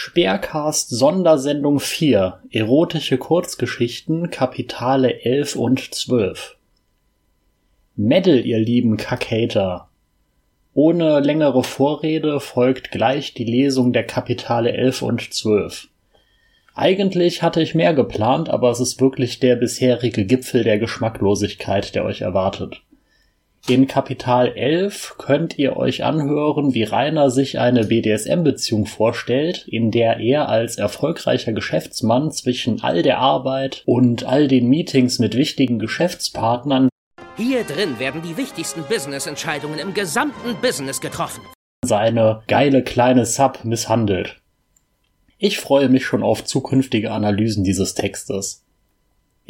Speercast Sondersendung 4 Erotische Kurzgeschichten Kapitale 11 und 12 Medal, ihr lieben Kackhater. Ohne längere Vorrede folgt gleich die Lesung der Kapitale 11 und 12. Eigentlich hatte ich mehr geplant, aber es ist wirklich der bisherige Gipfel der Geschmacklosigkeit, der euch erwartet. In Kapital 11 könnt ihr euch anhören, wie Rainer sich eine BDSM-Beziehung vorstellt, in der er als erfolgreicher Geschäftsmann zwischen all der Arbeit und all den Meetings mit wichtigen Geschäftspartnern Hier drin werden die wichtigsten Business-Entscheidungen im gesamten Business getroffen. seine geile kleine Sub misshandelt. Ich freue mich schon auf zukünftige Analysen dieses Textes.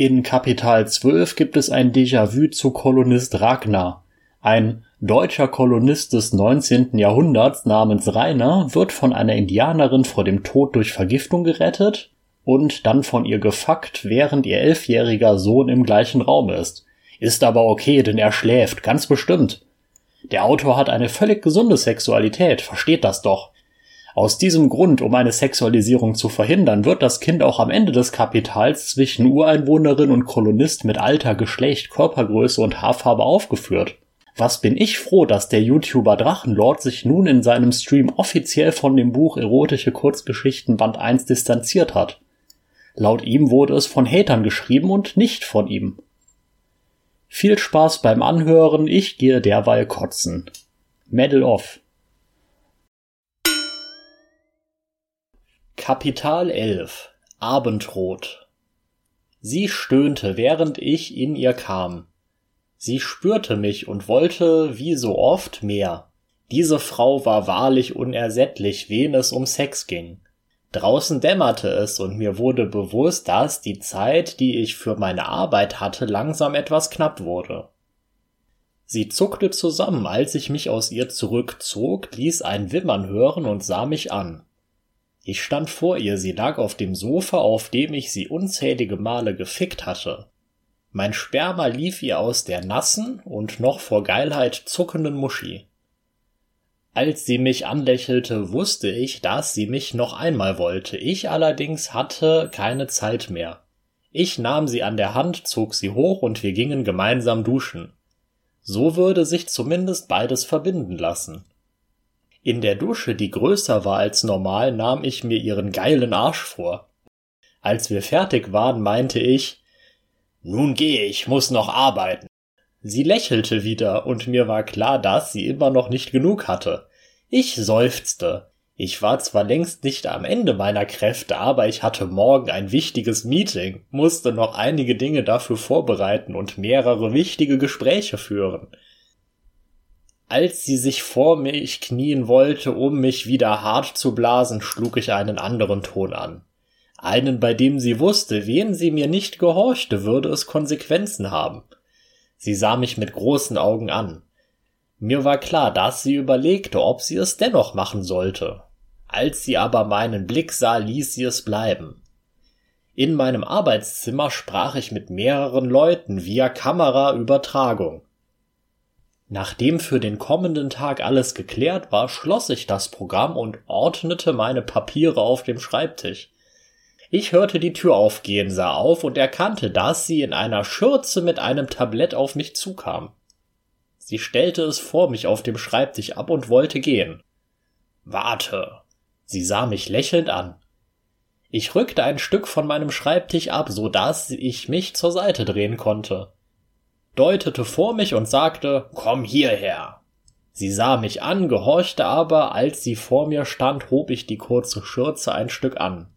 In Kapital 12 gibt es ein Déjà-vu zu Kolonist Ragnar. Ein deutscher Kolonist des 19. Jahrhunderts namens Rainer wird von einer Indianerin vor dem Tod durch Vergiftung gerettet und dann von ihr gefuckt, während ihr elfjähriger Sohn im gleichen Raum ist. Ist aber okay, denn er schläft, ganz bestimmt. Der Autor hat eine völlig gesunde Sexualität, versteht das doch. Aus diesem Grund, um eine Sexualisierung zu verhindern, wird das Kind auch am Ende des Kapitals zwischen Ureinwohnerin und Kolonist mit Alter, Geschlecht, Körpergröße und Haarfarbe aufgeführt. Was bin ich froh, dass der YouTuber Drachenlord sich nun in seinem Stream offiziell von dem Buch Erotische Kurzgeschichten Band 1 distanziert hat. Laut ihm wurde es von Hatern geschrieben und nicht von ihm. Viel Spaß beim Anhören, ich gehe derweil kotzen. Medal off. Kapital 11 Abendrot Sie stöhnte, während ich in ihr kam. Sie spürte mich und wollte, wie so oft, mehr. Diese Frau war wahrlich unersättlich, wen es um Sex ging. Draußen dämmerte es und mir wurde bewusst, dass die Zeit, die ich für meine Arbeit hatte, langsam etwas knapp wurde. Sie zuckte zusammen, als ich mich aus ihr zurückzog, ließ ein Wimmern hören und sah mich an. Ich stand vor ihr, sie lag auf dem Sofa, auf dem ich sie unzählige Male gefickt hatte. Mein Sperma lief ihr aus der nassen und noch vor Geilheit zuckenden Muschi. Als sie mich anlächelte, wusste ich, dass sie mich noch einmal wollte. Ich allerdings hatte keine Zeit mehr. Ich nahm sie an der Hand, zog sie hoch und wir gingen gemeinsam duschen. So würde sich zumindest beides verbinden lassen. In der Dusche, die größer war als normal, nahm ich mir ihren geilen Arsch vor. Als wir fertig waren, meinte ich, nun gehe ich, muss noch arbeiten. Sie lächelte wieder, und mir war klar, dass sie immer noch nicht genug hatte. Ich seufzte. Ich war zwar längst nicht am Ende meiner Kräfte, aber ich hatte morgen ein wichtiges Meeting, musste noch einige Dinge dafür vorbereiten und mehrere wichtige Gespräche führen. Als sie sich vor mich knien wollte, um mich wieder hart zu blasen, schlug ich einen anderen Ton an. Einen, bei dem sie wusste, wen sie mir nicht gehorchte, würde es Konsequenzen haben. Sie sah mich mit großen Augen an. Mir war klar, dass sie überlegte, ob sie es dennoch machen sollte. Als sie aber meinen Blick sah, ließ sie es bleiben. In meinem Arbeitszimmer sprach ich mit mehreren Leuten via Kameraübertragung. Nachdem für den kommenden Tag alles geklärt war, schloss ich das Programm und ordnete meine Papiere auf dem Schreibtisch. Ich hörte die Tür aufgehen, sah auf und erkannte, dass sie in einer Schürze mit einem Tablett auf mich zukam. Sie stellte es vor mich auf dem Schreibtisch ab und wollte gehen. Warte. Sie sah mich lächelnd an. Ich rückte ein Stück von meinem Schreibtisch ab, so dass ich mich zur Seite drehen konnte deutete vor mich und sagte, komm hierher. Sie sah mich an, gehorchte aber, als sie vor mir stand, hob ich die kurze Schürze ein Stück an.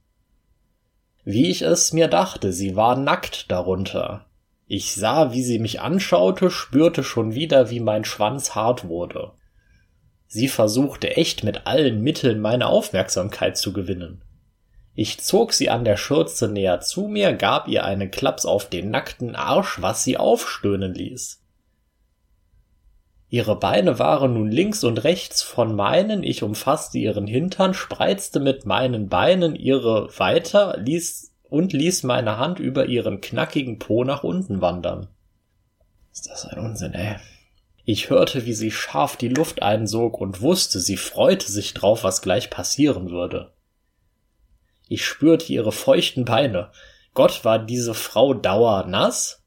Wie ich es mir dachte, sie war nackt darunter. Ich sah, wie sie mich anschaute, spürte schon wieder, wie mein Schwanz hart wurde. Sie versuchte echt mit allen Mitteln meine Aufmerksamkeit zu gewinnen. Ich zog sie an der Schürze näher zu mir, gab ihr einen Klaps auf den nackten Arsch, was sie aufstöhnen ließ. Ihre Beine waren nun links und rechts von meinen, ich umfasste ihren Hintern, spreizte mit meinen Beinen ihre weiter, ließ und ließ meine Hand über ihren knackigen Po nach unten wandern. Ist das ein Unsinn, ey? Ich hörte, wie sie scharf die Luft einsog und wusste, sie freute sich drauf, was gleich passieren würde. Ich spürte ihre feuchten Beine. Gott war diese Frau dauernass?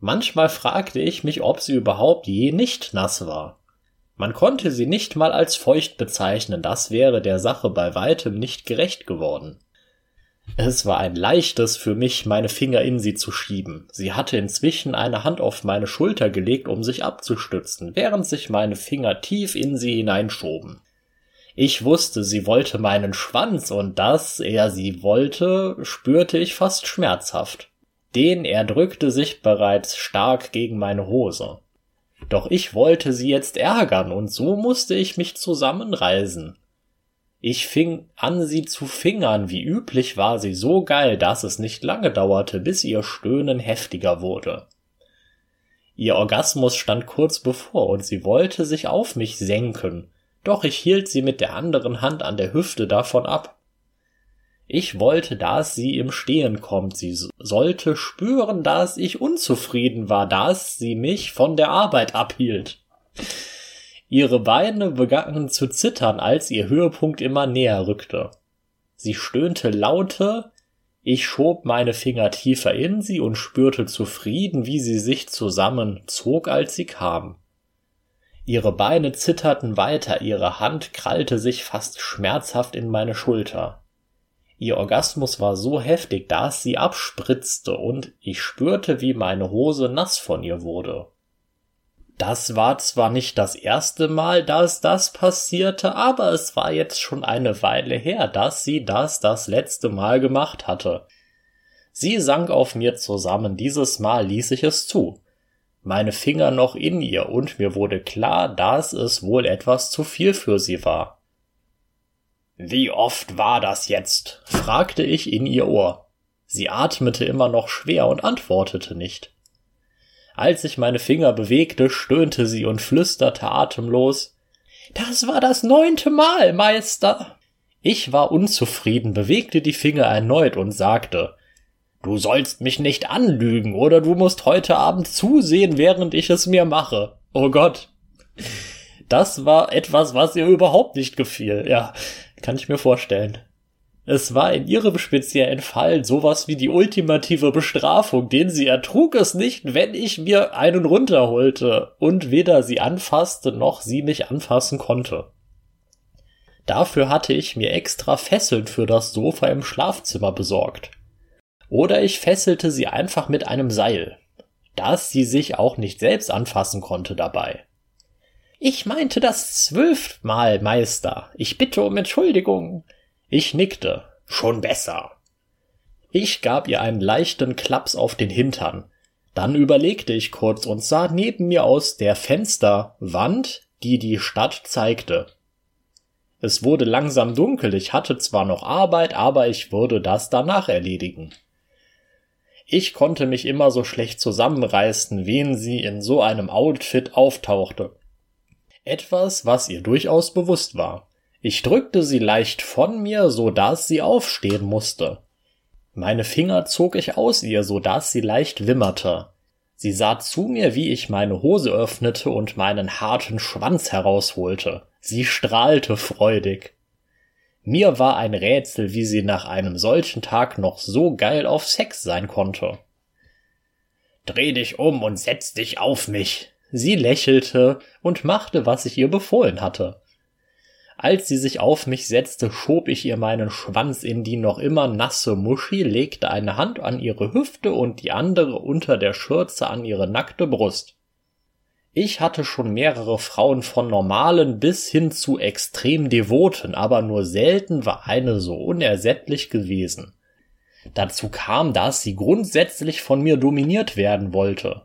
Manchmal fragte ich mich, ob sie überhaupt je nicht nass war. Man konnte sie nicht mal als feucht bezeichnen, das wäre der Sache bei weitem nicht gerecht geworden. Es war ein leichtes für mich, meine Finger in sie zu schieben. Sie hatte inzwischen eine Hand auf meine Schulter gelegt, um sich abzustützen, während sich meine Finger tief in sie hineinschoben. Ich wusste, sie wollte meinen Schwanz, und dass er sie wollte, spürte ich fast schmerzhaft. Den er drückte sich bereits stark gegen meine Hose. Doch ich wollte sie jetzt ärgern, und so musste ich mich zusammenreißen. Ich fing an, sie zu fingern. Wie üblich war sie so geil, dass es nicht lange dauerte, bis ihr Stöhnen heftiger wurde. Ihr Orgasmus stand kurz bevor und sie wollte sich auf mich senken, doch ich hielt sie mit der anderen Hand an der Hüfte davon ab. Ich wollte, dass sie im Stehen kommt, sie sollte spüren, dass ich unzufrieden war, dass sie mich von der Arbeit abhielt. Ihre Beine begannen zu zittern, als ihr Höhepunkt immer näher rückte. Sie stöhnte laute, ich schob meine Finger tiefer in sie und spürte zufrieden, wie sie sich zusammenzog, als sie kam. Ihre Beine zitterten weiter, ihre Hand krallte sich fast schmerzhaft in meine Schulter. Ihr Orgasmus war so heftig, dass sie abspritzte und ich spürte, wie meine Hose nass von ihr wurde. Das war zwar nicht das erste Mal, dass das passierte, aber es war jetzt schon eine Weile her, dass sie das das letzte Mal gemacht hatte. Sie sank auf mir zusammen, dieses Mal ließ ich es zu. Meine Finger noch in ihr, und mir wurde klar, dass es wohl etwas zu viel für sie war. Wie oft war das jetzt? fragte ich in ihr Ohr. Sie atmete immer noch schwer und antwortete nicht. Als ich meine Finger bewegte, stöhnte sie und flüsterte atemlos Das war das neunte Mal, Meister. Ich war unzufrieden, bewegte die Finger erneut und sagte Du sollst mich nicht anlügen, oder du musst heute Abend zusehen, während ich es mir mache. Oh Gott. Das war etwas, was ihr überhaupt nicht gefiel. Ja, kann ich mir vorstellen. Es war in ihrem speziellen Fall sowas wie die ultimative Bestrafung, denn sie ertrug es nicht, wenn ich mir einen runterholte und weder sie anfasste noch sie mich anfassen konnte. Dafür hatte ich mir extra Fesseln für das Sofa im Schlafzimmer besorgt. Oder ich fesselte sie einfach mit einem Seil, dass sie sich auch nicht selbst anfassen konnte dabei. Ich meinte das zwölfmal, Meister. Ich bitte um Entschuldigung. Ich nickte. Schon besser. Ich gab ihr einen leichten Klaps auf den Hintern. Dann überlegte ich kurz und sah neben mir aus der Fensterwand, die die Stadt zeigte. Es wurde langsam dunkel, ich hatte zwar noch Arbeit, aber ich würde das danach erledigen. Ich konnte mich immer so schlecht zusammenreißen, wen sie in so einem Outfit auftauchte. Etwas, was ihr durchaus bewusst war. Ich drückte sie leicht von mir, so dass sie aufstehen musste. Meine Finger zog ich aus ihr, so dass sie leicht wimmerte. Sie sah zu mir, wie ich meine Hose öffnete und meinen harten Schwanz herausholte. Sie strahlte freudig. Mir war ein Rätsel, wie sie nach einem solchen Tag noch so geil auf Sex sein konnte. Dreh dich um und setz dich auf mich. Sie lächelte und machte, was ich ihr befohlen hatte. Als sie sich auf mich setzte, schob ich ihr meinen Schwanz in die noch immer nasse Muschi, legte eine Hand an ihre Hüfte und die andere unter der Schürze an ihre nackte Brust. Ich hatte schon mehrere Frauen von normalen bis hin zu extrem devoten, aber nur selten war eine so unersättlich gewesen. Dazu kam, dass sie grundsätzlich von mir dominiert werden wollte.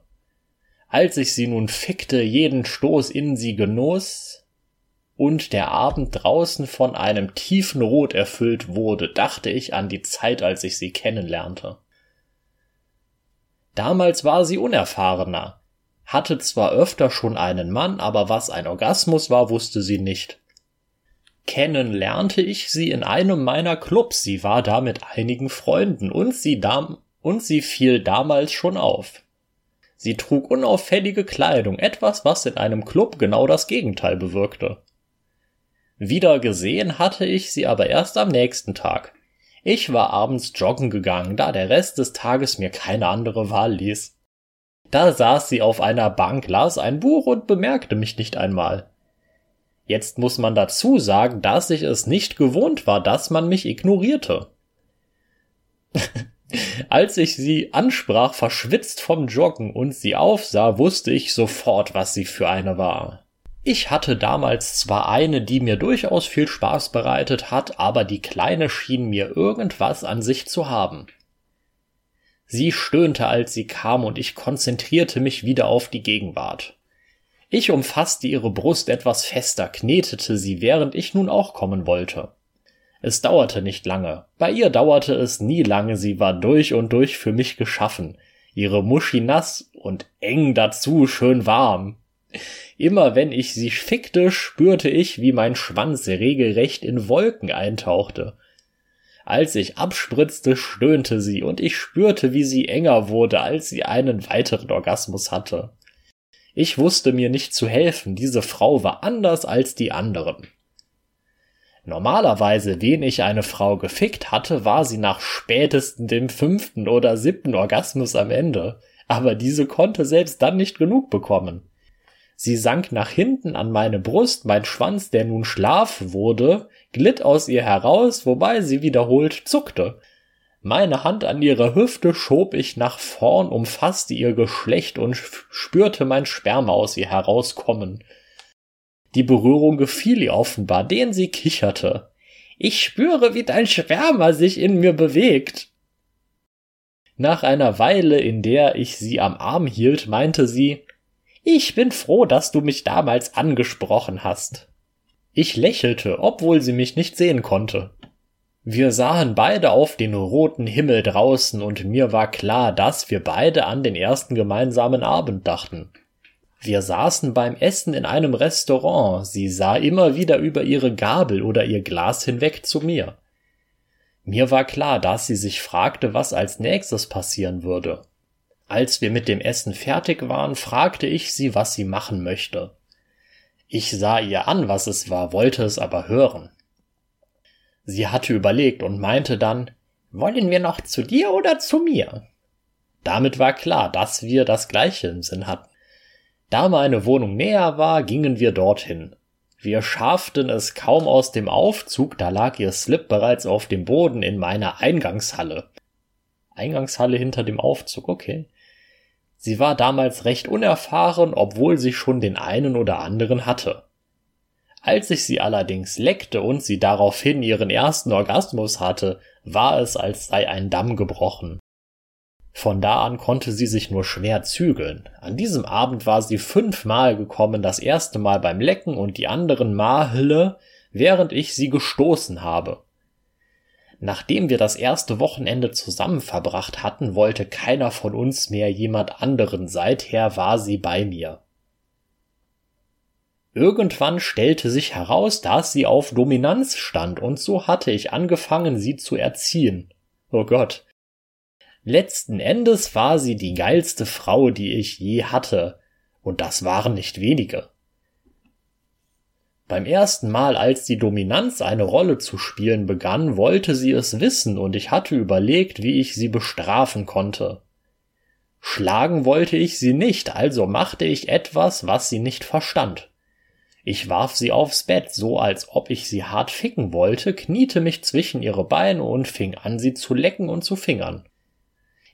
Als ich sie nun fickte, jeden Stoß in sie genoss, und der Abend draußen von einem tiefen Rot erfüllt wurde, dachte ich an die Zeit, als ich sie kennenlernte. Damals war sie unerfahrener, hatte zwar öfter schon einen Mann, aber was ein Orgasmus war, wusste sie nicht. Kennen lernte ich sie in einem meiner Clubs, sie war da mit einigen Freunden und sie dam und sie fiel damals schon auf. Sie trug unauffällige Kleidung, etwas, was in einem Club genau das Gegenteil bewirkte. Wieder gesehen hatte ich sie aber erst am nächsten Tag. Ich war abends joggen gegangen, da der Rest des Tages mir keine andere Wahl ließ. Da saß sie auf einer Bank, las ein Buch und bemerkte mich nicht einmal. Jetzt muss man dazu sagen, dass ich es nicht gewohnt war, dass man mich ignorierte. Als ich sie ansprach, verschwitzt vom Joggen und sie aufsah, wusste ich sofort, was sie für eine war. Ich hatte damals zwar eine, die mir durchaus viel Spaß bereitet hat, aber die Kleine schien mir irgendwas an sich zu haben. Sie stöhnte, als sie kam, und ich konzentrierte mich wieder auf die Gegenwart. Ich umfasste ihre Brust etwas fester, knetete sie, während ich nun auch kommen wollte. Es dauerte nicht lange. Bei ihr dauerte es nie lange, sie war durch und durch für mich geschaffen. Ihre Muschi nass und eng dazu schön warm. Immer wenn ich sie fickte, spürte ich, wie mein Schwanz regelrecht in Wolken eintauchte. Als ich abspritzte, stöhnte sie, und ich spürte, wie sie enger wurde, als sie einen weiteren Orgasmus hatte. Ich wusste mir nicht zu helfen, diese Frau war anders als die anderen. Normalerweise, wen ich eine Frau gefickt hatte, war sie nach spätestens dem fünften oder siebten Orgasmus am Ende, aber diese konnte selbst dann nicht genug bekommen. Sie sank nach hinten an meine Brust, mein Schwanz, der nun Schlaf wurde, glitt aus ihr heraus, wobei sie wiederholt zuckte. Meine Hand an ihre Hüfte schob ich nach vorn, umfasste ihr Geschlecht und spürte mein Sperma aus ihr herauskommen. Die Berührung gefiel ihr offenbar, denn sie kicherte. Ich spüre, wie dein Sperma sich in mir bewegt. Nach einer Weile, in der ich sie am Arm hielt, meinte sie, ich bin froh, dass du mich damals angesprochen hast. Ich lächelte, obwohl sie mich nicht sehen konnte. Wir sahen beide auf den roten Himmel draußen und mir war klar, dass wir beide an den ersten gemeinsamen Abend dachten. Wir saßen beim Essen in einem Restaurant, sie sah immer wieder über ihre Gabel oder ihr Glas hinweg zu mir. Mir war klar, dass sie sich fragte, was als nächstes passieren würde. Als wir mit dem Essen fertig waren, fragte ich sie, was sie machen möchte. Ich sah ihr an, was es war, wollte es aber hören. Sie hatte überlegt und meinte dann, wollen wir noch zu dir oder zu mir? Damit war klar, dass wir das gleiche im Sinn hatten. Da meine Wohnung näher war, gingen wir dorthin. Wir schafften es kaum aus dem Aufzug, da lag ihr Slip bereits auf dem Boden in meiner Eingangshalle. Eingangshalle hinter dem Aufzug, okay. Sie war damals recht unerfahren, obwohl sie schon den einen oder anderen hatte. Als ich sie allerdings leckte und sie daraufhin ihren ersten Orgasmus hatte, war es, als sei ein Damm gebrochen. Von da an konnte sie sich nur schwer zügeln. An diesem Abend war sie fünfmal gekommen, das erste Mal beim Lecken und die anderen Male, während ich sie gestoßen habe. Nachdem wir das erste Wochenende zusammen verbracht hatten, wollte keiner von uns mehr jemand anderen, seither war sie bei mir. Irgendwann stellte sich heraus, dass sie auf Dominanz stand, und so hatte ich angefangen, sie zu erziehen. Oh Gott. Letzten Endes war sie die geilste Frau, die ich je hatte, und das waren nicht wenige. Beim ersten Mal, als die Dominanz eine Rolle zu spielen begann, wollte sie es wissen und ich hatte überlegt, wie ich sie bestrafen konnte. Schlagen wollte ich sie nicht, also machte ich etwas, was sie nicht verstand. Ich warf sie aufs Bett, so als ob ich sie hart ficken wollte, kniete mich zwischen ihre Beine und fing an, sie zu lecken und zu fingern.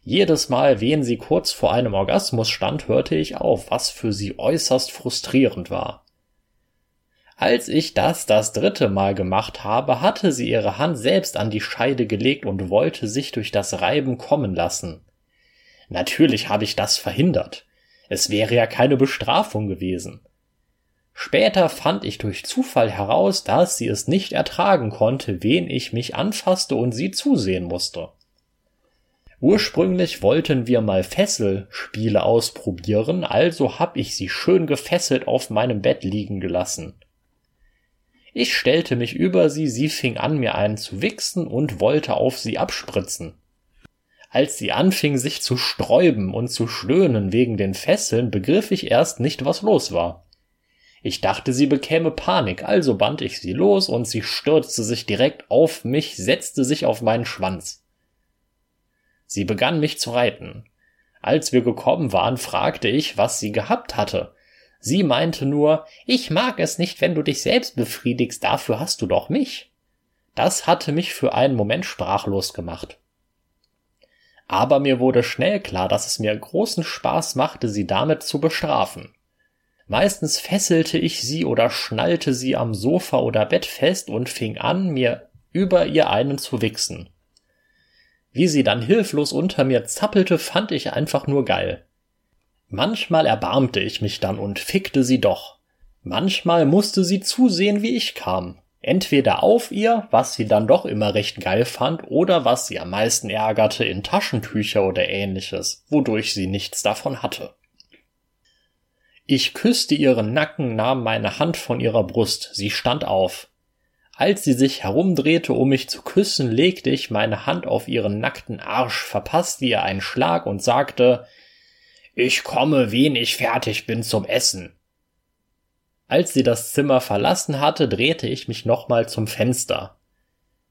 Jedes Mal, wen sie kurz vor einem Orgasmus stand, hörte ich auf, was für sie äußerst frustrierend war. Als ich das das dritte Mal gemacht habe, hatte sie ihre Hand selbst an die Scheide gelegt und wollte sich durch das Reiben kommen lassen. Natürlich habe ich das verhindert. Es wäre ja keine Bestrafung gewesen. Später fand ich durch Zufall heraus, dass sie es nicht ertragen konnte, wen ich mich anfasste und sie zusehen musste. Ursprünglich wollten wir mal Fesselspiele ausprobieren, also hab ich sie schön gefesselt auf meinem Bett liegen gelassen. Ich stellte mich über sie, sie fing an, mir einen zu wichsen und wollte auf sie abspritzen. Als sie anfing, sich zu sträuben und zu stöhnen wegen den Fesseln, begriff ich erst nicht, was los war. Ich dachte, sie bekäme Panik, also band ich sie los und sie stürzte sich direkt auf mich, setzte sich auf meinen Schwanz. Sie begann mich zu reiten. Als wir gekommen waren, fragte ich, was sie gehabt hatte. Sie meinte nur, ich mag es nicht, wenn du dich selbst befriedigst, dafür hast du doch mich. Das hatte mich für einen Moment sprachlos gemacht. Aber mir wurde schnell klar, dass es mir großen Spaß machte, sie damit zu bestrafen. Meistens fesselte ich sie oder schnallte sie am Sofa oder Bett fest und fing an, mir über ihr einen zu wichsen. Wie sie dann hilflos unter mir zappelte, fand ich einfach nur geil. Manchmal erbarmte ich mich dann und fickte sie doch. Manchmal musste sie zusehen, wie ich kam. Entweder auf ihr, was sie dann doch immer recht geil fand, oder was sie am meisten ärgerte, in Taschentücher oder ähnliches, wodurch sie nichts davon hatte. Ich küsste ihren Nacken, nahm meine Hand von ihrer Brust, sie stand auf. Als sie sich herumdrehte, um mich zu küssen, legte ich meine Hand auf ihren nackten Arsch, verpasste ihr einen Schlag und sagte Ich komme, wen ich fertig bin zum Essen. Als sie das Zimmer verlassen hatte, drehte ich mich nochmal zum Fenster.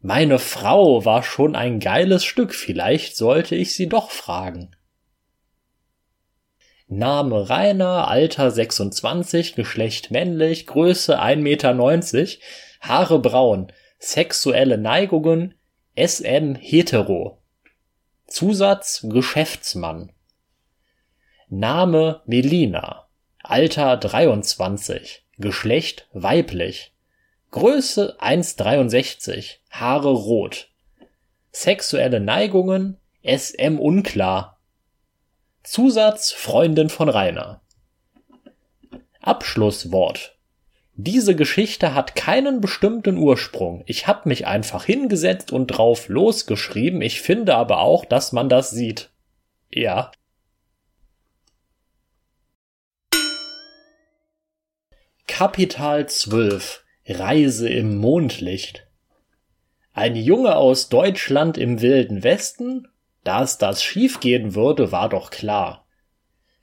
Meine Frau war schon ein geiles Stück, vielleicht sollte ich sie doch fragen. Name Rainer, Alter 26, Geschlecht männlich, Größe 1,90 Meter, Haare braun, sexuelle Neigungen, SM hetero. Zusatz Geschäftsmann. Name Melina, Alter 23, Geschlecht weiblich. Größe 1,63, Haare rot. Sexuelle Neigungen SM unklar, Zusatz Freundin von Rainer. Abschlusswort. Diese Geschichte hat keinen bestimmten Ursprung. Ich hab mich einfach hingesetzt und drauf losgeschrieben. Ich finde aber auch, dass man das sieht. Ja. Kapital 12 Reise im Mondlicht. Ein Junge aus Deutschland im wilden Westen dass das schiefgehen würde, war doch klar.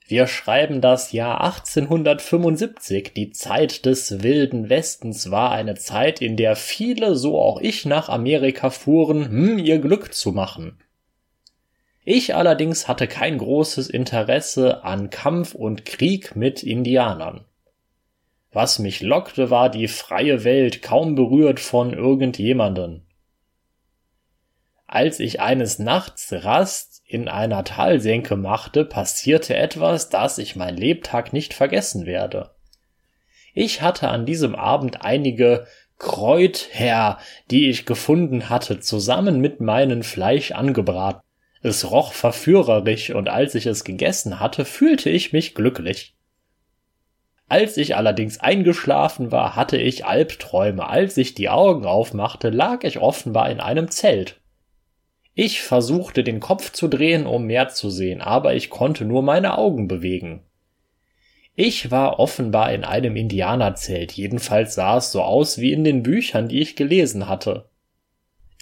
Wir schreiben das Jahr 1875. Die Zeit des wilden Westens war eine Zeit, in der viele, so auch ich, nach Amerika fuhren, hm, ihr Glück zu machen. Ich allerdings hatte kein großes Interesse an Kampf und Krieg mit Indianern. Was mich lockte, war die freie Welt, kaum berührt von irgendjemanden. Als ich eines Nachts Rast in einer Talsenke machte, passierte etwas, das ich mein Lebtag nicht vergessen werde. Ich hatte an diesem Abend einige Kräuther, die ich gefunden hatte, zusammen mit meinem Fleisch angebraten. Es roch verführerisch, und als ich es gegessen hatte, fühlte ich mich glücklich. Als ich allerdings eingeschlafen war, hatte ich Albträume. Als ich die Augen aufmachte, lag ich offenbar in einem Zelt. Ich versuchte den Kopf zu drehen, um mehr zu sehen, aber ich konnte nur meine Augen bewegen. Ich war offenbar in einem Indianerzelt, jedenfalls sah es so aus wie in den Büchern, die ich gelesen hatte.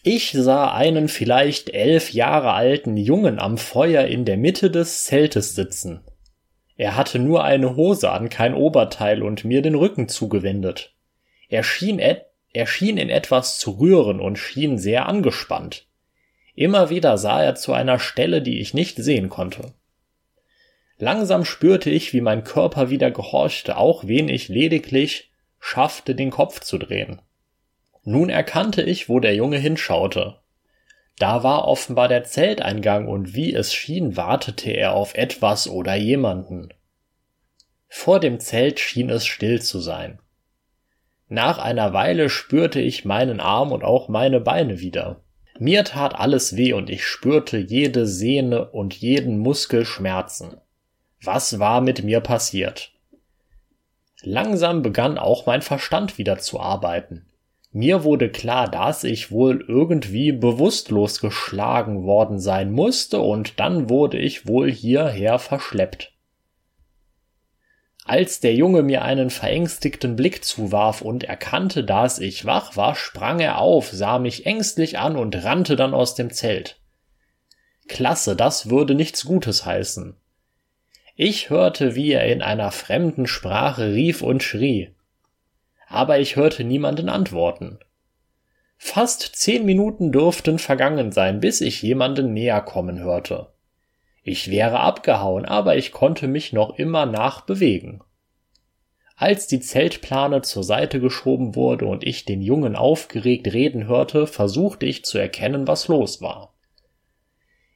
Ich sah einen vielleicht elf Jahre alten Jungen am Feuer in der Mitte des Zeltes sitzen. Er hatte nur eine Hose an, kein Oberteil und mir den Rücken zugewendet. Er schien, et er schien in etwas zu rühren und schien sehr angespannt. Immer wieder sah er zu einer Stelle, die ich nicht sehen konnte. Langsam spürte ich, wie mein Körper wieder gehorchte, auch wenn ich lediglich schaffte, den Kopf zu drehen. Nun erkannte ich, wo der Junge hinschaute. Da war offenbar der Zelteingang und wie es schien, wartete er auf etwas oder jemanden. Vor dem Zelt schien es still zu sein. Nach einer Weile spürte ich meinen Arm und auch meine Beine wieder. Mir tat alles weh und ich spürte jede Sehne und jeden Muskel schmerzen. Was war mit mir passiert? Langsam begann auch mein Verstand wieder zu arbeiten. Mir wurde klar, dass ich wohl irgendwie bewusstlos geschlagen worden sein musste, und dann wurde ich wohl hierher verschleppt. Als der Junge mir einen verängstigten Blick zuwarf und erkannte, dass ich wach war, sprang er auf, sah mich ängstlich an und rannte dann aus dem Zelt. Klasse, das würde nichts Gutes heißen. Ich hörte, wie er in einer fremden Sprache rief und schrie. Aber ich hörte niemanden antworten. Fast zehn Minuten dürften vergangen sein, bis ich jemanden näher kommen hörte. Ich wäre abgehauen, aber ich konnte mich noch immer nachbewegen. Als die Zeltplane zur Seite geschoben wurde und ich den Jungen aufgeregt reden hörte, versuchte ich zu erkennen, was los war.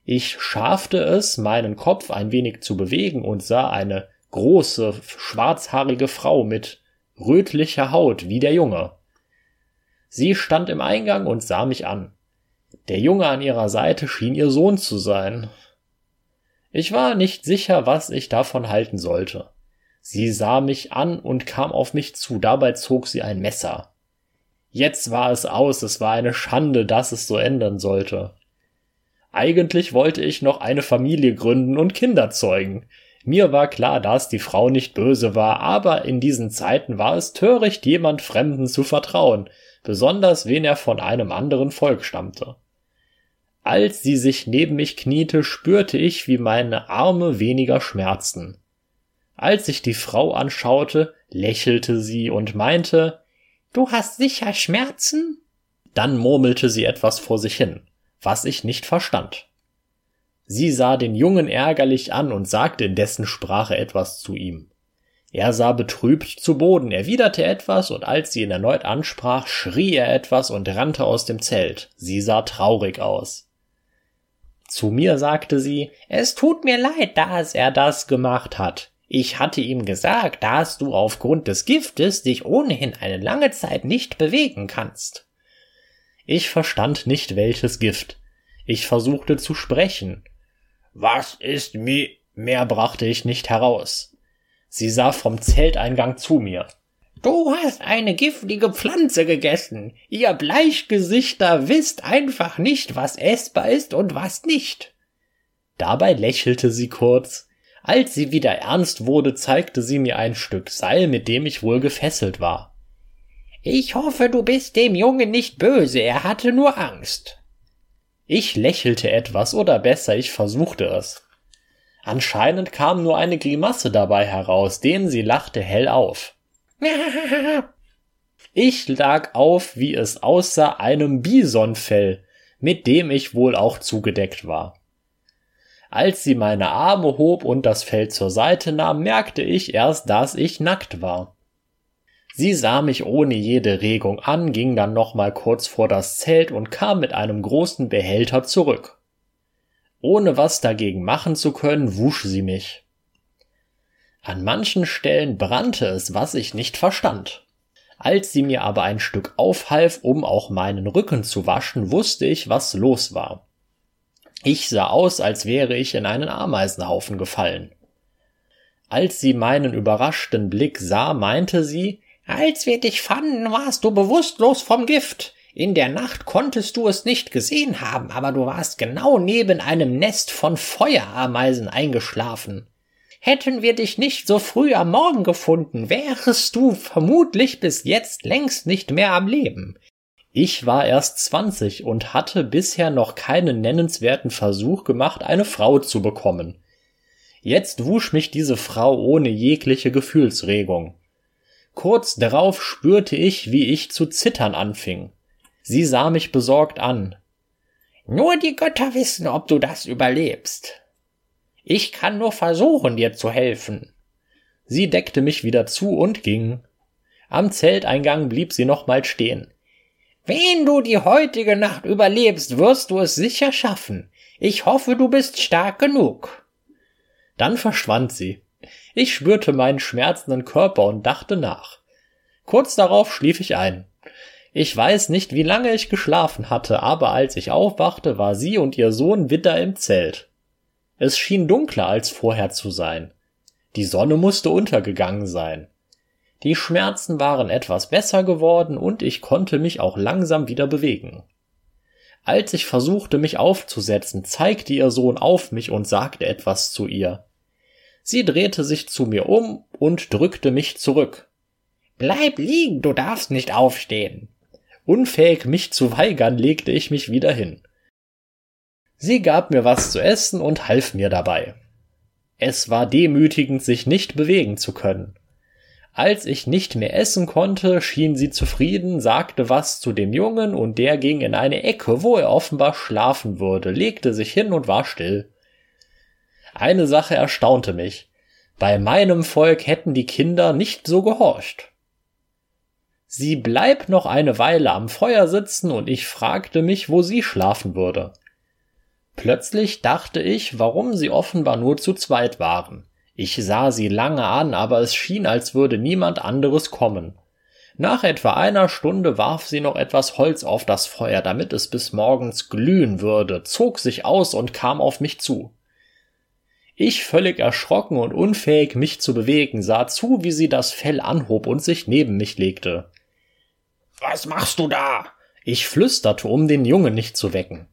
Ich schafte es, meinen Kopf ein wenig zu bewegen und sah eine große, schwarzhaarige Frau mit rötlicher Haut wie der Junge. Sie stand im Eingang und sah mich an. Der Junge an ihrer Seite schien ihr Sohn zu sein. Ich war nicht sicher, was ich davon halten sollte. Sie sah mich an und kam auf mich zu, dabei zog sie ein Messer. Jetzt war es aus, es war eine Schande, dass es so ändern sollte. Eigentlich wollte ich noch eine Familie gründen und Kinder zeugen. Mir war klar, dass die Frau nicht böse war, aber in diesen Zeiten war es töricht, jemand Fremden zu vertrauen, besonders wen er von einem anderen Volk stammte. Als sie sich neben mich kniete, spürte ich, wie meine Arme weniger schmerzten. Als ich die Frau anschaute, lächelte sie und meinte, Du hast sicher Schmerzen? Dann murmelte sie etwas vor sich hin, was ich nicht verstand. Sie sah den Jungen ärgerlich an und sagte in dessen Sprache etwas zu ihm. Er sah betrübt zu Boden, erwiderte etwas, und als sie ihn erneut ansprach, schrie er etwas und rannte aus dem Zelt. Sie sah traurig aus. Zu mir sagte sie, es tut mir leid, dass er das gemacht hat. Ich hatte ihm gesagt, dass du aufgrund des Giftes dich ohnehin eine lange Zeit nicht bewegen kannst. Ich verstand nicht welches Gift. Ich versuchte zu sprechen. Was ist mi? Mehr brachte ich nicht heraus. Sie sah vom Zelteingang zu mir. Du hast eine giftige Pflanze gegessen. Ihr Bleichgesichter wisst einfach nicht, was essbar ist und was nicht. Dabei lächelte sie kurz, als sie wieder ernst wurde, zeigte sie mir ein Stück Seil, mit dem ich wohl gefesselt war. Ich hoffe, du bist dem Jungen nicht böse, er hatte nur Angst. Ich lächelte etwas, oder besser, ich versuchte es. Anscheinend kam nur eine Grimasse dabei heraus, denn sie lachte hell auf. Ich lag auf, wie es aussah, einem Bisonfell, mit dem ich wohl auch zugedeckt war. Als sie meine Arme hob und das Fell zur Seite nahm, merkte ich erst, dass ich nackt war. Sie sah mich ohne jede Regung an, ging dann noch mal kurz vor das Zelt und kam mit einem großen Behälter zurück. Ohne was dagegen machen zu können, wusch sie mich. An manchen Stellen brannte es, was ich nicht verstand. Als sie mir aber ein Stück aufhalf, um auch meinen Rücken zu waschen, wusste ich, was los war. Ich sah aus, als wäre ich in einen Ameisenhaufen gefallen. Als sie meinen überraschten Blick sah, meinte sie, als wir dich fanden, warst du bewusstlos vom Gift. In der Nacht konntest du es nicht gesehen haben, aber du warst genau neben einem Nest von Feuerameisen eingeschlafen. Hätten wir dich nicht so früh am Morgen gefunden, wärest du vermutlich bis jetzt längst nicht mehr am Leben. Ich war erst 20 und hatte bisher noch keinen nennenswerten Versuch gemacht, eine Frau zu bekommen. Jetzt wusch mich diese Frau ohne jegliche Gefühlsregung. Kurz darauf spürte ich, wie ich zu zittern anfing. Sie sah mich besorgt an. Nur die Götter wissen, ob du das überlebst. Ich kann nur versuchen, dir zu helfen. Sie deckte mich wieder zu und ging. Am Zelteingang blieb sie nochmal stehen. Wenn du die heutige Nacht überlebst, wirst du es sicher schaffen. Ich hoffe, du bist stark genug. Dann verschwand sie. Ich spürte meinen schmerzenden Körper und dachte nach. Kurz darauf schlief ich ein. Ich weiß nicht, wie lange ich geschlafen hatte, aber als ich aufwachte, war sie und ihr Sohn wieder im Zelt. Es schien dunkler als vorher zu sein. Die Sonne musste untergegangen sein. Die Schmerzen waren etwas besser geworden und ich konnte mich auch langsam wieder bewegen. Als ich versuchte, mich aufzusetzen, zeigte ihr Sohn auf mich und sagte etwas zu ihr. Sie drehte sich zu mir um und drückte mich zurück. Bleib liegen, du darfst nicht aufstehen. Unfähig, mich zu weigern, legte ich mich wieder hin. Sie gab mir was zu essen und half mir dabei. Es war demütigend, sich nicht bewegen zu können. Als ich nicht mehr essen konnte, schien sie zufrieden, sagte was zu dem Jungen und der ging in eine Ecke, wo er offenbar schlafen würde, legte sich hin und war still. Eine Sache erstaunte mich. Bei meinem Volk hätten die Kinder nicht so gehorcht. Sie bleibt noch eine Weile am Feuer sitzen und ich fragte mich, wo sie schlafen würde. Plötzlich dachte ich, warum sie offenbar nur zu zweit waren. Ich sah sie lange an, aber es schien, als würde niemand anderes kommen. Nach etwa einer Stunde warf sie noch etwas Holz auf das Feuer, damit es bis morgens glühen würde, zog sich aus und kam auf mich zu. Ich, völlig erschrocken und unfähig, mich zu bewegen, sah zu, wie sie das Fell anhob und sich neben mich legte. Was machst du da? Ich flüsterte, um den Jungen nicht zu wecken.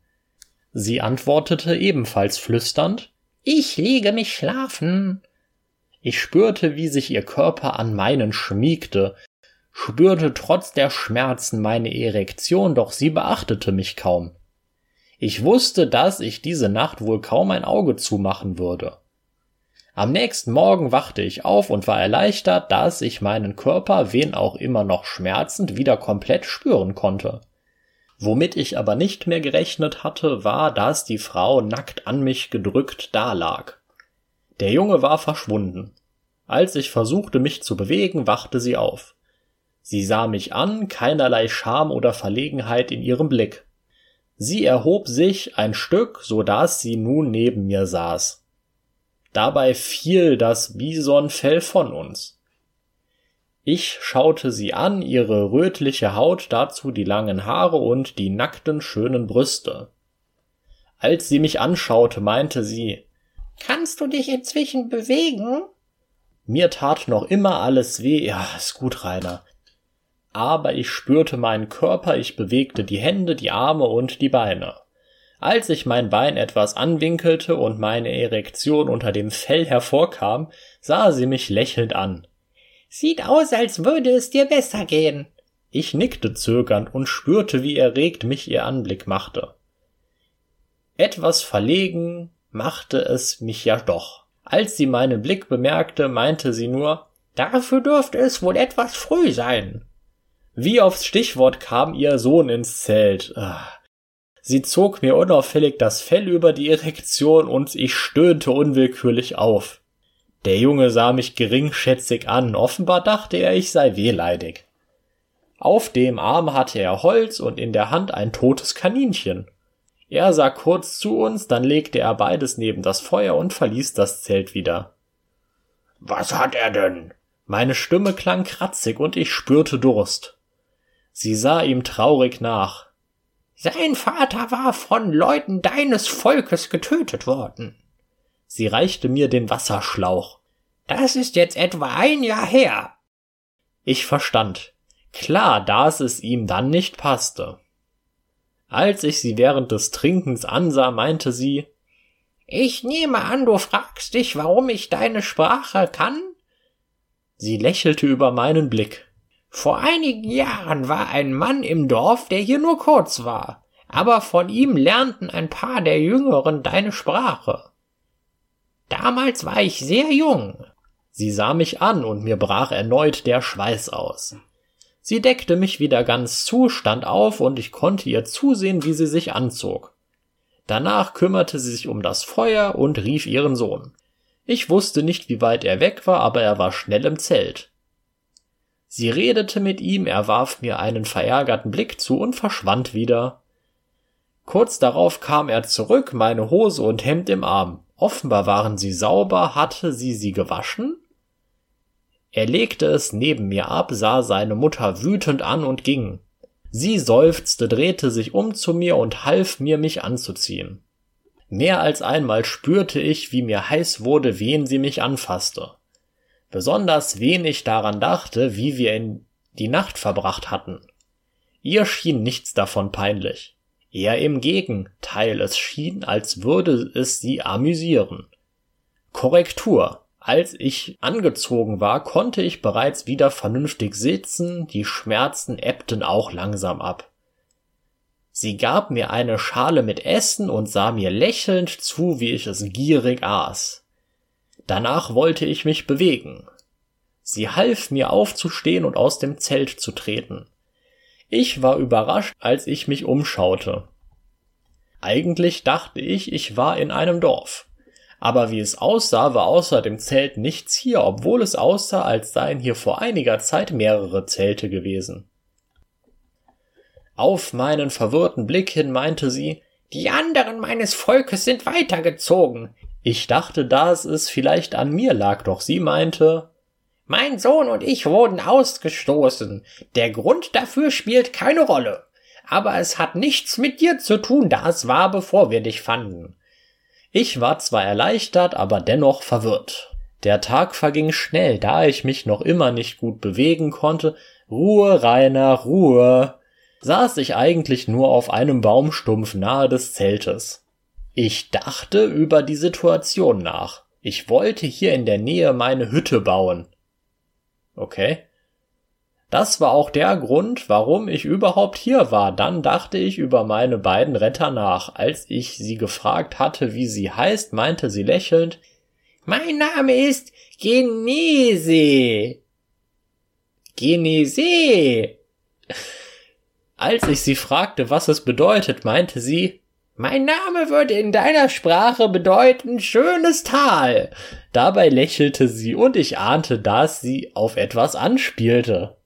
Sie antwortete ebenfalls flüsternd Ich lege mich schlafen. Ich spürte, wie sich ihr Körper an meinen schmiegte, spürte trotz der Schmerzen meine Erektion, doch sie beachtete mich kaum. Ich wusste, dass ich diese Nacht wohl kaum ein Auge zumachen würde. Am nächsten Morgen wachte ich auf und war erleichtert, dass ich meinen Körper, wen auch immer noch schmerzend, wieder komplett spüren konnte. Womit ich aber nicht mehr gerechnet hatte, war, dass die Frau nackt an mich gedrückt dalag. Der Junge war verschwunden. Als ich versuchte, mich zu bewegen, wachte sie auf. Sie sah mich an, keinerlei Scham oder Verlegenheit in ihrem Blick. Sie erhob sich ein Stück, so dass sie nun neben mir saß. Dabei fiel das Bisonfell von uns. Ich schaute sie an, ihre rötliche Haut, dazu die langen Haare und die nackten schönen Brüste. Als sie mich anschaute, meinte sie Kannst du dich inzwischen bewegen? Mir tat noch immer alles weh. Ja, ist gut, Rainer aber ich spürte meinen Körper, ich bewegte die Hände, die Arme und die Beine. Als ich mein Bein etwas anwinkelte und meine Erektion unter dem Fell hervorkam, sah sie mich lächelnd an. Sieht aus, als würde es dir besser gehen. Ich nickte zögernd und spürte, wie erregt mich ihr Anblick machte. Etwas verlegen machte es mich ja doch. Als sie meinen Blick bemerkte, meinte sie nur, dafür dürfte es wohl etwas früh sein. Wie aufs Stichwort kam ihr Sohn ins Zelt. Ah. Sie zog mir unauffällig das Fell über die Erektion und ich stöhnte unwillkürlich auf. Der Junge sah mich geringschätzig an, offenbar dachte er, ich sei wehleidig. Auf dem Arm hatte er Holz und in der Hand ein totes Kaninchen. Er sah kurz zu uns, dann legte er beides neben das Feuer und verließ das Zelt wieder. Was hat er denn? Meine Stimme klang kratzig und ich spürte Durst. Sie sah ihm traurig nach. Sein Vater war von Leuten deines Volkes getötet worden. Sie reichte mir den Wasserschlauch. Das ist jetzt etwa ein Jahr her. Ich verstand. Klar, dass es ihm dann nicht passte. Als ich sie während des Trinkens ansah, meinte sie Ich nehme an, du fragst dich, warum ich deine Sprache kann? Sie lächelte über meinen Blick. Vor einigen Jahren war ein Mann im Dorf, der hier nur kurz war, aber von ihm lernten ein paar der Jüngeren deine Sprache. Damals war ich sehr jung. Sie sah mich an und mir brach erneut der Schweiß aus. Sie deckte mich wieder ganz zu, stand auf und ich konnte ihr zusehen, wie sie sich anzog. Danach kümmerte sie sich um das Feuer und rief ihren Sohn. Ich wusste nicht, wie weit er weg war, aber er war schnell im Zelt. Sie redete mit ihm, er warf mir einen verärgerten Blick zu und verschwand wieder. Kurz darauf kam er zurück, meine Hose und Hemd im Arm. Offenbar waren sie sauber, hatte sie sie gewaschen? Er legte es neben mir ab, sah seine Mutter wütend an und ging. Sie seufzte, drehte sich um zu mir und half mir, mich anzuziehen. Mehr als einmal spürte ich, wie mir heiß wurde, wen sie mich anfasste besonders wenig daran dachte, wie wir in die Nacht verbracht hatten. Ihr schien nichts davon peinlich. Eher im Gegenteil, es schien, als würde es sie amüsieren. Korrektur. Als ich angezogen war, konnte ich bereits wieder vernünftig sitzen, die Schmerzen ebbten auch langsam ab. Sie gab mir eine Schale mit Essen und sah mir lächelnd zu, wie ich es gierig aß. Danach wollte ich mich bewegen. Sie half mir aufzustehen und aus dem Zelt zu treten. Ich war überrascht, als ich mich umschaute. Eigentlich dachte ich, ich war in einem Dorf. Aber wie es aussah, war außer dem Zelt nichts hier, obwohl es aussah, als seien hier vor einiger Zeit mehrere Zelte gewesen. Auf meinen verwirrten Blick hin meinte sie, die anderen meines Volkes sind weitergezogen. Ich dachte, dass es vielleicht an mir lag, doch sie meinte, mein Sohn und ich wurden ausgestoßen. Der Grund dafür spielt keine Rolle. Aber es hat nichts mit dir zu tun, da es war, bevor wir dich fanden. Ich war zwar erleichtert, aber dennoch verwirrt. Der Tag verging schnell, da ich mich noch immer nicht gut bewegen konnte. Ruhe, Rainer, Ruhe. Saß ich eigentlich nur auf einem Baumstumpf nahe des Zeltes. Ich dachte über die Situation nach. Ich wollte hier in der Nähe meine Hütte bauen. Okay. Das war auch der Grund, warum ich überhaupt hier war. Dann dachte ich über meine beiden Retter nach. Als ich sie gefragt hatte, wie sie heißt, meinte sie lächelnd, mein Name ist Genese. Genese. Als ich sie fragte, was es bedeutet, meinte sie, mein Name würde in deiner Sprache bedeuten schönes Tal. Dabei lächelte sie und ich ahnte, dass sie auf etwas anspielte.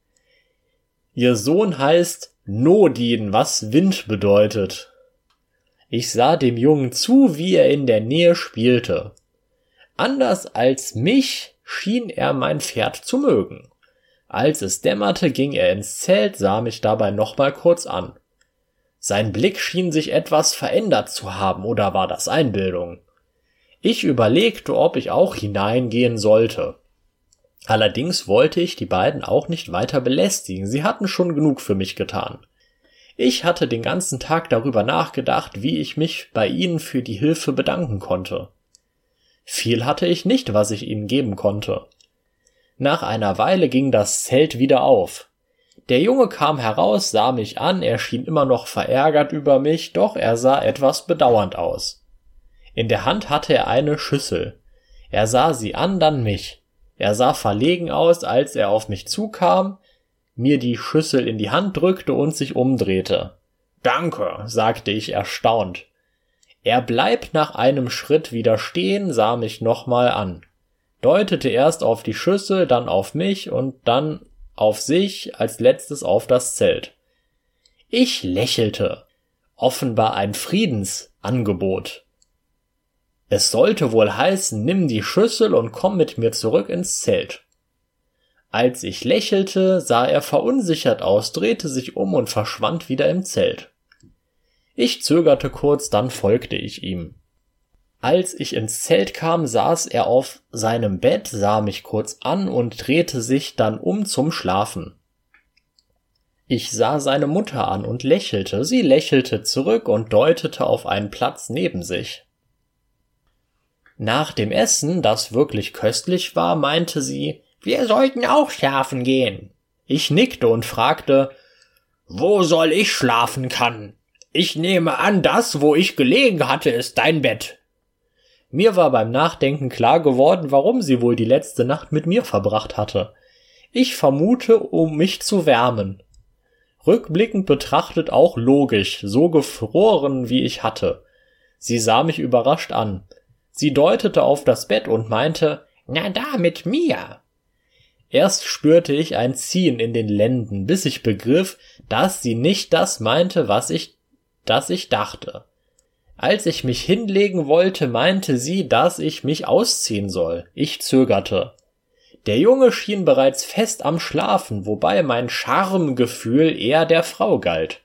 Ihr Sohn heißt Nodin, was Wind bedeutet. Ich sah dem Jungen zu, wie er in der Nähe spielte. Anders als mich schien er mein Pferd zu mögen. Als es dämmerte, ging er ins Zelt, sah mich dabei nochmal kurz an. Sein Blick schien sich etwas verändert zu haben, oder war das Einbildung? Ich überlegte, ob ich auch hineingehen sollte. Allerdings wollte ich die beiden auch nicht weiter belästigen, sie hatten schon genug für mich getan. Ich hatte den ganzen Tag darüber nachgedacht, wie ich mich bei ihnen für die Hilfe bedanken konnte. Viel hatte ich nicht, was ich ihnen geben konnte. Nach einer Weile ging das Zelt wieder auf. Der Junge kam heraus, sah mich an, er schien immer noch verärgert über mich, doch er sah etwas bedauernd aus. In der Hand hatte er eine Schüssel. Er sah sie an, dann mich. Er sah verlegen aus, als er auf mich zukam, mir die Schüssel in die Hand drückte und sich umdrehte. Danke, sagte ich erstaunt. Er bleibt nach einem Schritt wieder stehen, sah mich nochmal an, deutete erst auf die Schüssel, dann auf mich und dann auf sich, als letztes auf das Zelt. Ich lächelte. Offenbar ein Friedensangebot. Es sollte wohl heißen, nimm die Schüssel und komm mit mir zurück ins Zelt. Als ich lächelte, sah er verunsichert aus, drehte sich um und verschwand wieder im Zelt. Ich zögerte kurz, dann folgte ich ihm. Als ich ins Zelt kam, saß er auf seinem Bett, sah mich kurz an und drehte sich dann um zum Schlafen. Ich sah seine Mutter an und lächelte, sie lächelte zurück und deutete auf einen Platz neben sich. Nach dem Essen, das wirklich köstlich war, meinte sie, wir sollten auch schlafen gehen. Ich nickte und fragte, wo soll ich schlafen kann? Ich nehme an, das, wo ich gelegen hatte, ist dein Bett. Mir war beim Nachdenken klar geworden, warum sie wohl die letzte Nacht mit mir verbracht hatte. Ich vermute, um mich zu wärmen. Rückblickend betrachtet auch logisch, so gefroren wie ich hatte. Sie sah mich überrascht an. Sie deutete auf das Bett und meinte, na da mit mir. Erst spürte ich ein Ziehen in den Lenden, bis ich begriff, dass sie nicht das meinte, was ich, das ich dachte. Als ich mich hinlegen wollte, meinte sie, dass ich mich ausziehen soll. Ich zögerte. Der Junge schien bereits fest am Schlafen, wobei mein Charmegefühl eher der Frau galt.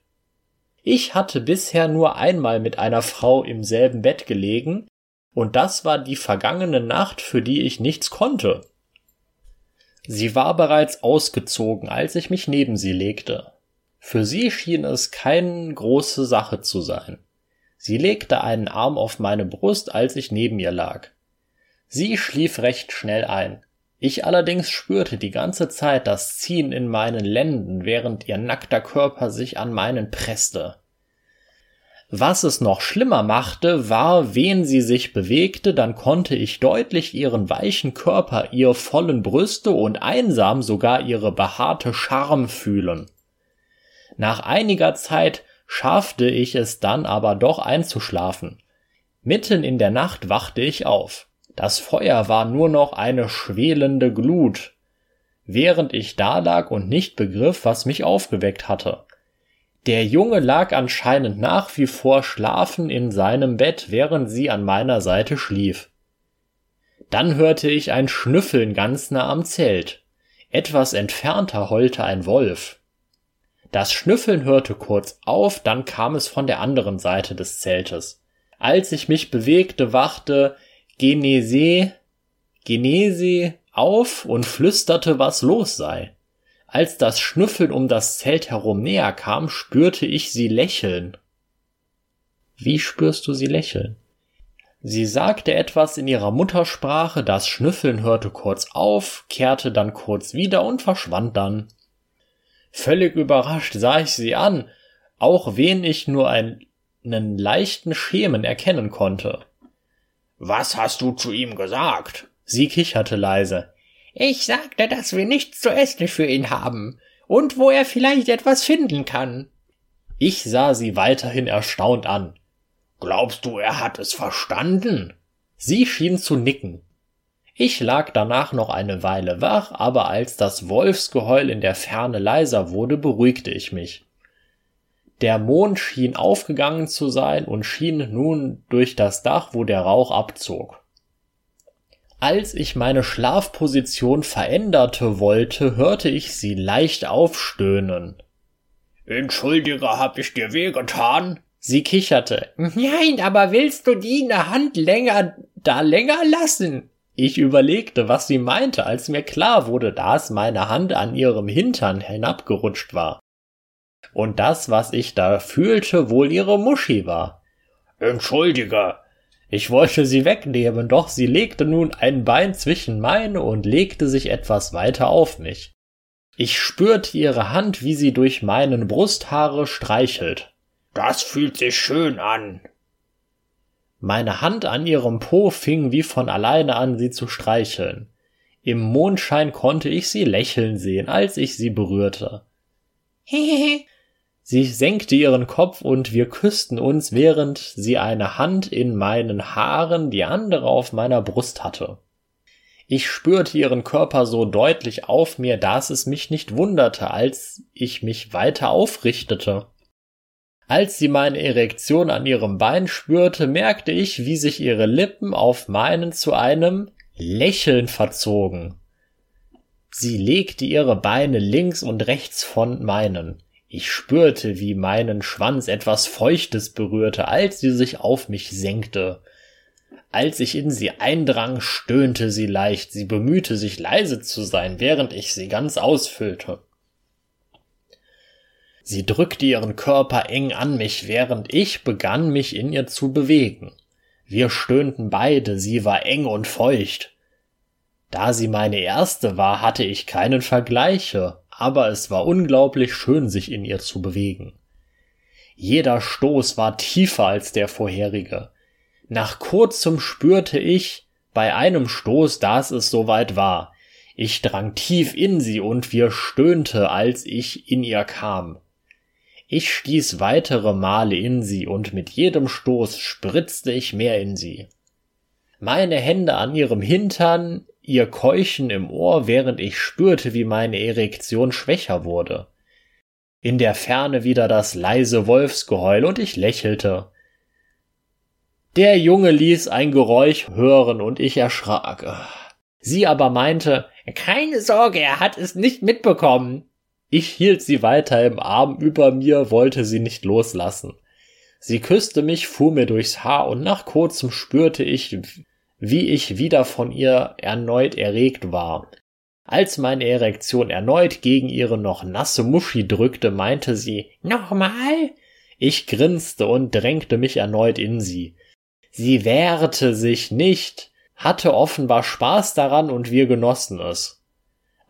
Ich hatte bisher nur einmal mit einer Frau im selben Bett gelegen, und das war die vergangene Nacht, für die ich nichts konnte. Sie war bereits ausgezogen, als ich mich neben sie legte. Für sie schien es keine große Sache zu sein. Sie legte einen Arm auf meine Brust, als ich neben ihr lag. Sie schlief recht schnell ein. Ich allerdings spürte die ganze Zeit das Ziehen in meinen Lenden, während ihr nackter Körper sich an meinen presste. Was es noch schlimmer machte, war, wen sie sich bewegte, dann konnte ich deutlich ihren weichen Körper, ihr vollen Brüste und einsam sogar ihre behaarte Charme fühlen. Nach einiger Zeit schaffte ich es dann aber doch einzuschlafen. Mitten in der Nacht wachte ich auf. Das Feuer war nur noch eine schwelende Glut, während ich da lag und nicht begriff, was mich aufgeweckt hatte. Der Junge lag anscheinend nach wie vor schlafen in seinem Bett, während sie an meiner Seite schlief. Dann hörte ich ein Schnüffeln ganz nah am Zelt. Etwas entfernter heulte ein Wolf. Das Schnüffeln hörte kurz auf, dann kam es von der anderen Seite des Zeltes. Als ich mich bewegte, wachte Genese, Genese auf und flüsterte, was los sei. Als das Schnüffeln um das Zelt herum näher kam, spürte ich sie lächeln. Wie spürst du sie lächeln? Sie sagte etwas in ihrer Muttersprache, das Schnüffeln hörte kurz auf, kehrte dann kurz wieder und verschwand dann. Völlig überrascht sah ich sie an, auch wen ich nur einen leichten Schemen erkennen konnte. Was hast du zu ihm gesagt? Sie kicherte leise. Ich sagte, dass wir nichts zu essen für ihn haben und wo er vielleicht etwas finden kann. Ich sah sie weiterhin erstaunt an. Glaubst du, er hat es verstanden? Sie schien zu nicken. Ich lag danach noch eine Weile wach, aber als das Wolfsgeheul in der Ferne leiser wurde, beruhigte ich mich. Der Mond schien aufgegangen zu sein und schien nun durch das Dach, wo der Rauch abzog. Als ich meine Schlafposition veränderte wollte, hörte ich sie leicht aufstöhnen. Entschuldige, hab ich dir wehgetan? Sie kicherte. Nein, aber willst du die in der Hand länger da länger lassen? Ich überlegte, was sie meinte, als mir klar wurde, dass meine Hand an ihrem Hintern hinabgerutscht war. Und das, was ich da fühlte, wohl ihre Muschi war. Entschuldige, ich wollte sie wegnehmen, doch sie legte nun ein Bein zwischen meine und legte sich etwas weiter auf mich. Ich spürte ihre Hand, wie sie durch meinen Brusthaare streichelt. Das fühlt sich schön an. Meine Hand an ihrem Po fing wie von alleine an, sie zu streicheln. Im Mondschein konnte ich sie lächeln sehen, als ich sie berührte. Hehehe, Sie senkte ihren Kopf und wir küssten uns, während sie eine Hand in meinen Haaren, die andere auf meiner Brust hatte. Ich spürte ihren Körper so deutlich auf mir, dass es mich nicht wunderte, als ich mich weiter aufrichtete. Als sie meine Erektion an ihrem Bein spürte, merkte ich, wie sich ihre Lippen auf meinen zu einem Lächeln verzogen. Sie legte ihre Beine links und rechts von meinen. Ich spürte, wie meinen Schwanz etwas Feuchtes berührte, als sie sich auf mich senkte. Als ich in sie eindrang, stöhnte sie leicht, sie bemühte sich leise zu sein, während ich sie ganz ausfüllte. Sie drückte ihren Körper eng an mich, während ich begann, mich in ihr zu bewegen. Wir stöhnten beide, sie war eng und feucht. Da sie meine erste war, hatte ich keinen Vergleiche, aber es war unglaublich schön, sich in ihr zu bewegen. Jeder Stoß war tiefer als der vorherige. Nach kurzem spürte ich bei einem Stoß, dass es soweit war. Ich drang tief in sie und wir stöhnte, als ich in ihr kam. Ich stieß weitere Male in sie und mit jedem Stoß spritzte ich mehr in sie. Meine Hände an ihrem Hintern, ihr Keuchen im Ohr, während ich spürte, wie meine Erektion schwächer wurde. In der Ferne wieder das leise Wolfsgeheul und ich lächelte. Der Junge ließ ein Geräusch hören und ich erschrak. Sie aber meinte, keine Sorge, er hat es nicht mitbekommen. Ich hielt sie weiter im Arm über mir, wollte sie nicht loslassen. Sie küsste mich, fuhr mir durchs Haar und nach kurzem spürte ich, wie ich wieder von ihr erneut erregt war. Als meine Erektion erneut gegen ihre noch nasse Muschi drückte, meinte sie Nochmal? Ich grinste und drängte mich erneut in sie. Sie wehrte sich nicht, hatte offenbar Spaß daran und wir genossen es.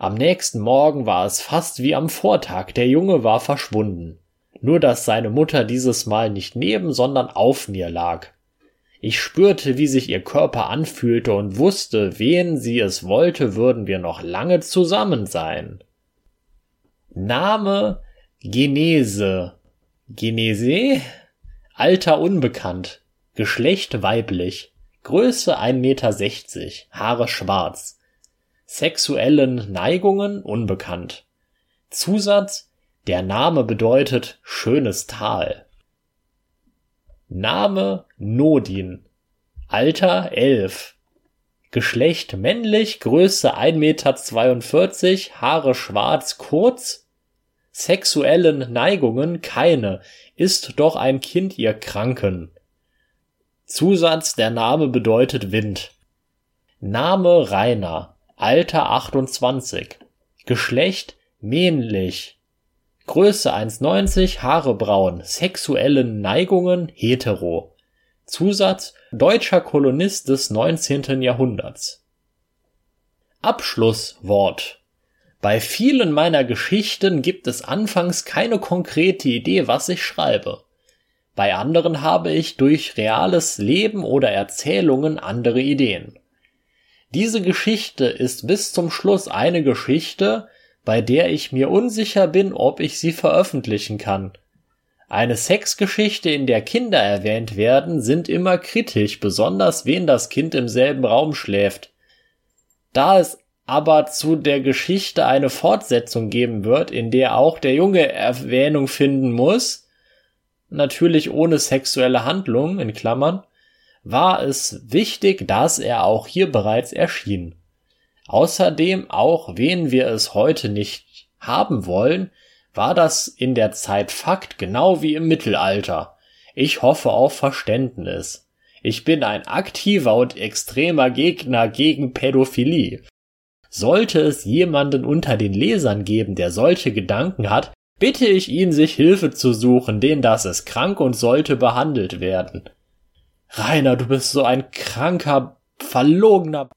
Am nächsten Morgen war es fast wie am Vortag, der Junge war verschwunden. nur dass seine Mutter dieses Mal nicht neben, sondern auf mir lag. Ich spürte, wie sich ihr Körper anfühlte und wusste, wen sie es wollte, würden wir noch lange zusammen sein. Name Genese. Genese? Alter unbekannt. Geschlecht weiblich. Größe 1,60 Meter. Haare schwarz. Sexuellen Neigungen unbekannt. Zusatz Der Name bedeutet schönes Tal. Name Nodin. Alter 11. Geschlecht männlich, Größe 1,42 Meter, Haare schwarz, kurz. Sexuellen Neigungen keine, ist doch ein Kind ihr Kranken. Zusatz, der Name bedeutet Wind. Name Rainer. Alter 28. Geschlecht männlich. Größe 1,90, Haare braun, sexuellen Neigungen hetero. Zusatz deutscher Kolonist des 19. Jahrhunderts. Abschlusswort. Bei vielen meiner Geschichten gibt es anfangs keine konkrete Idee, was ich schreibe. Bei anderen habe ich durch reales Leben oder Erzählungen andere Ideen. Diese Geschichte ist bis zum Schluss eine Geschichte, bei der ich mir unsicher bin, ob ich sie veröffentlichen kann. Eine Sexgeschichte, in der Kinder erwähnt werden, sind immer kritisch, besonders wen das Kind im selben Raum schläft. Da es aber zu der Geschichte eine Fortsetzung geben wird, in der auch der Junge Erwähnung finden muss, natürlich ohne sexuelle Handlung in Klammern, war es wichtig, dass er auch hier bereits erschien. Außerdem, auch wen wir es heute nicht haben wollen, war das in der Zeit Fakt, genau wie im Mittelalter. Ich hoffe auf Verständnis. Ich bin ein aktiver und extremer Gegner gegen Pädophilie. Sollte es jemanden unter den Lesern geben, der solche Gedanken hat, bitte ich ihn, sich Hilfe zu suchen, denn das ist krank und sollte behandelt werden. Rainer, du bist so ein kranker, verlogener.